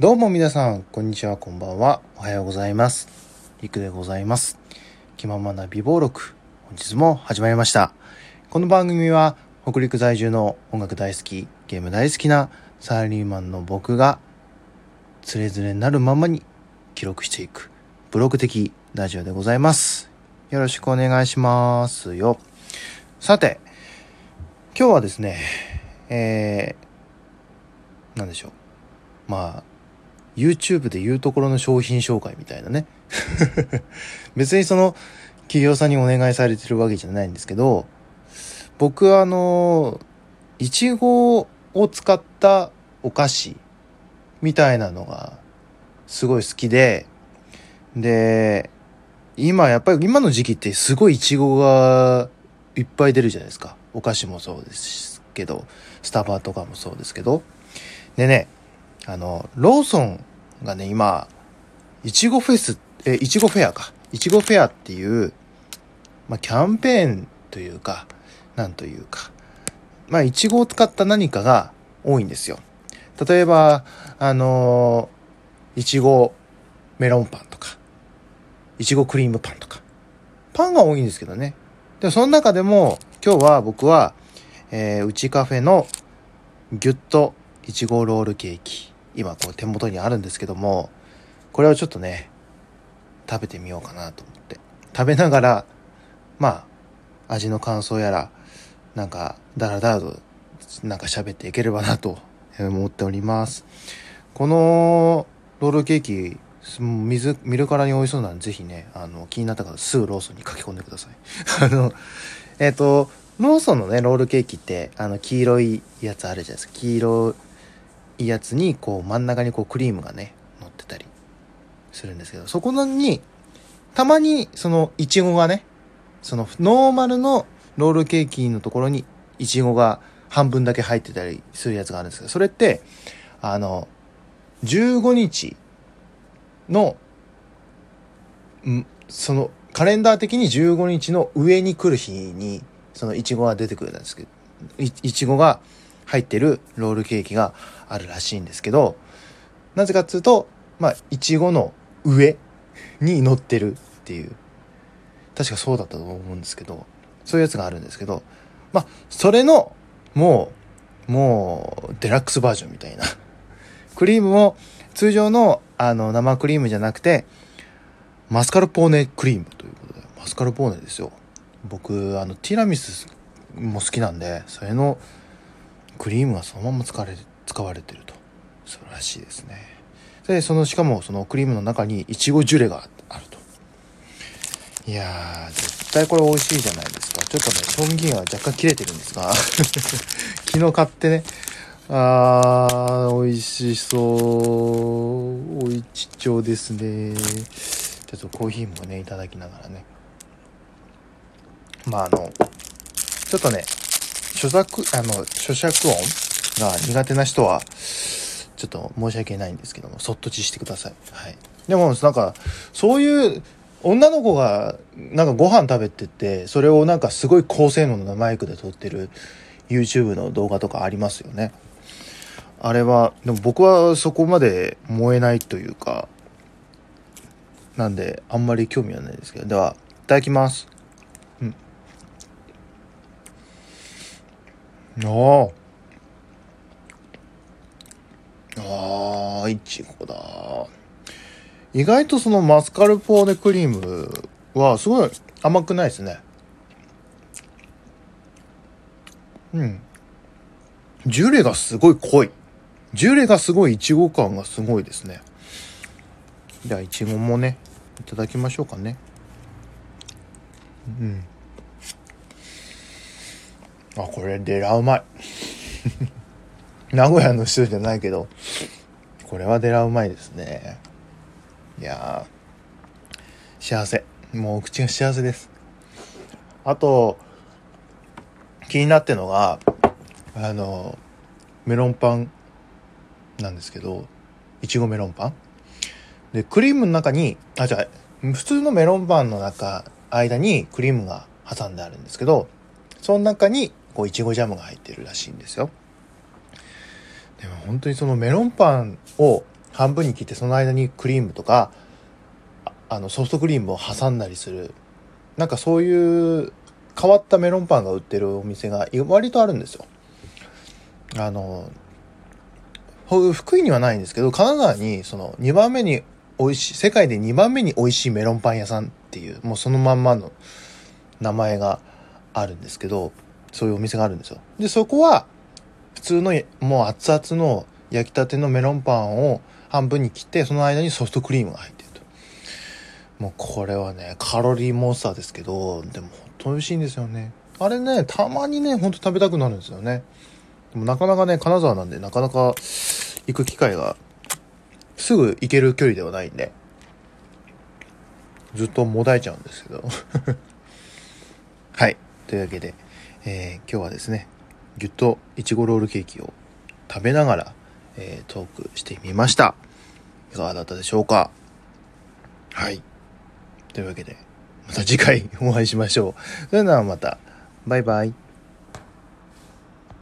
どうも皆さん、こんにちは、こんばんは。おはようございます。りくでございます。気ままな美貌録、本日も始まりました。この番組は、北陸在住の音楽大好き、ゲーム大好きなサラリーマンの僕が、つれづれになるままに記録していく、ブログ的ラジオでございます。よろしくお願いしますよ。さて、今日はですね、えー、なんでしょう。まあ、YouTube で言うところの商品紹介みたいなね。別にその企業さんにお願いされてるわけじゃないんですけど、僕はあの、いちごを使ったお菓子みたいなのがすごい好きで、で、今やっぱり今の時期ってすごいいちごがいっぱい出るじゃないですか。お菓子もそうですけど、スタバとかもそうですけど。でね、あの、ローソンがね、今、いちごフェス、え、いちごフェアか。いちごフェアっていう、まあ、キャンペーンというか、なんというか、まあ、いちごを使った何かが多いんですよ。例えば、あのいちごメロンパンとか、いちごクリームパンとか。パンが多いんですけどね。でもその中でも、今日は僕は、えー、うちカフェのギュッといちごロールケーキ。今こう手元にあるんですけども、これをちょっとね、食べてみようかなと思って。食べながら、まあ、味の感想やら、なんか、だらだらと、なんか喋っていければなと思っております。このロールケーキ、水、見るからに美味しそうなんで、ぜひね、あの、気になった方すぐローソンに駆け込んでください。あの、えっ、と、ローソンのね、ロールケーキって、あの、黄色いやつあるじゃないですか。黄色いいやつに、こう、真ん中にこう、クリームがね、乗ってたりするんですけど、そこに、たまに、その、いちごがね、その、ノーマルのロールケーキのところに、いちごが半分だけ入ってたりするやつがあるんですけど、それって、あの、15日の、んその、カレンダー的に15日の上に来る日に、そのイチゴが出てくるんですけど、いちごが入ってるロールケーキがあるらしいんですけど、なぜかっていうと、まあ、いちごの上に乗ってるっていう、確かそうだったと思うんですけど、そういうやつがあるんですけど、まあ、それの、もう、もう、デラックスバージョンみたいな。クリームも、通常の、あの、生クリームじゃなくて、マスカルポーネクリームということで、マスカルポーネですよ。僕、あの、ティラミスも好きなんで、それのクリームがそのまま使われ、使われてると。素晴らしいですね。で、その、しかもそのクリームの中にイチゴジュレがあると。いやー、絶対これ美味しいじゃないですか。ちょっとね、賞味期限は若干切れてるんですが、昨日買ってね、あー、美味しそう。おいちちょうですね。ちょっとコーヒーもね、いただきながらね。まあ、あの、ちょっとね、咀嚼、あの、咀嚼音が苦手な人は、ちょっと申し訳ないんですけども、そっとちしてください。はい。でも、なんか、そういう、女の子が、なんかご飯食べてて、それをなんかすごい高性能なマイクで撮ってる YouTube の動画とかありますよね。あれは、でも僕はそこまで燃えないというか、なんで、あんまり興味はないですけど。では、いただきます。うん。ああ。あ、いちごだ。意外とそのマスカルポーネクリームはすごい甘くないですね。うん。ジュレがすごい濃い。ジュレがすごいイチゴ感がすごいですね。じゃあ、イチゴもね、いただきましょうかね。うん。あ、これ、デラうまい。名古屋の人じゃないけど、これはデラうまいですね。いやー、幸せ。もう口が幸せです。あと、気になってのが、あの、メロンパンなんですけど、いちごメロンパンで、クリームの中に、あ、じゃあ、普通のメロンパンの中、間にクリームが挟んであるんですけど、その中に、こう、いちごジャムが入ってるらしいんですよ。でも本当にそのメロンパンを半分に切ってその間にクリームとかあのソフトクリームを挟んだりするなんかそういう変わったメロンパンが売ってるお店が割とあるんですよあの福井にはないんですけど金沢にその2番目に美味しい世界で2番目に美味しいメロンパン屋さんっていうもうそのまんまの名前があるんですけどそういうお店があるんですよ。でそこは普通のもう熱々の焼きたてのメロンパンを半分に切ってその間にソフトクリームが入ってると。もうこれはねカロリーモンスターですけどでも本当美味しいんですよね。あれねたまにねほんと食べたくなるんですよね。でもなかなかね金沢なんでなかなか行く機会がすぐ行ける距離ではないんでずっともだえちゃうんですけど。はい。というわけで、えー、今日はですねぎゅっといちごロールケーキを食べながら、えー、トークしてみました。いかがだったでしょうか？はい。というわけで、また次回お会いしましょう。それではまた、バイバイ。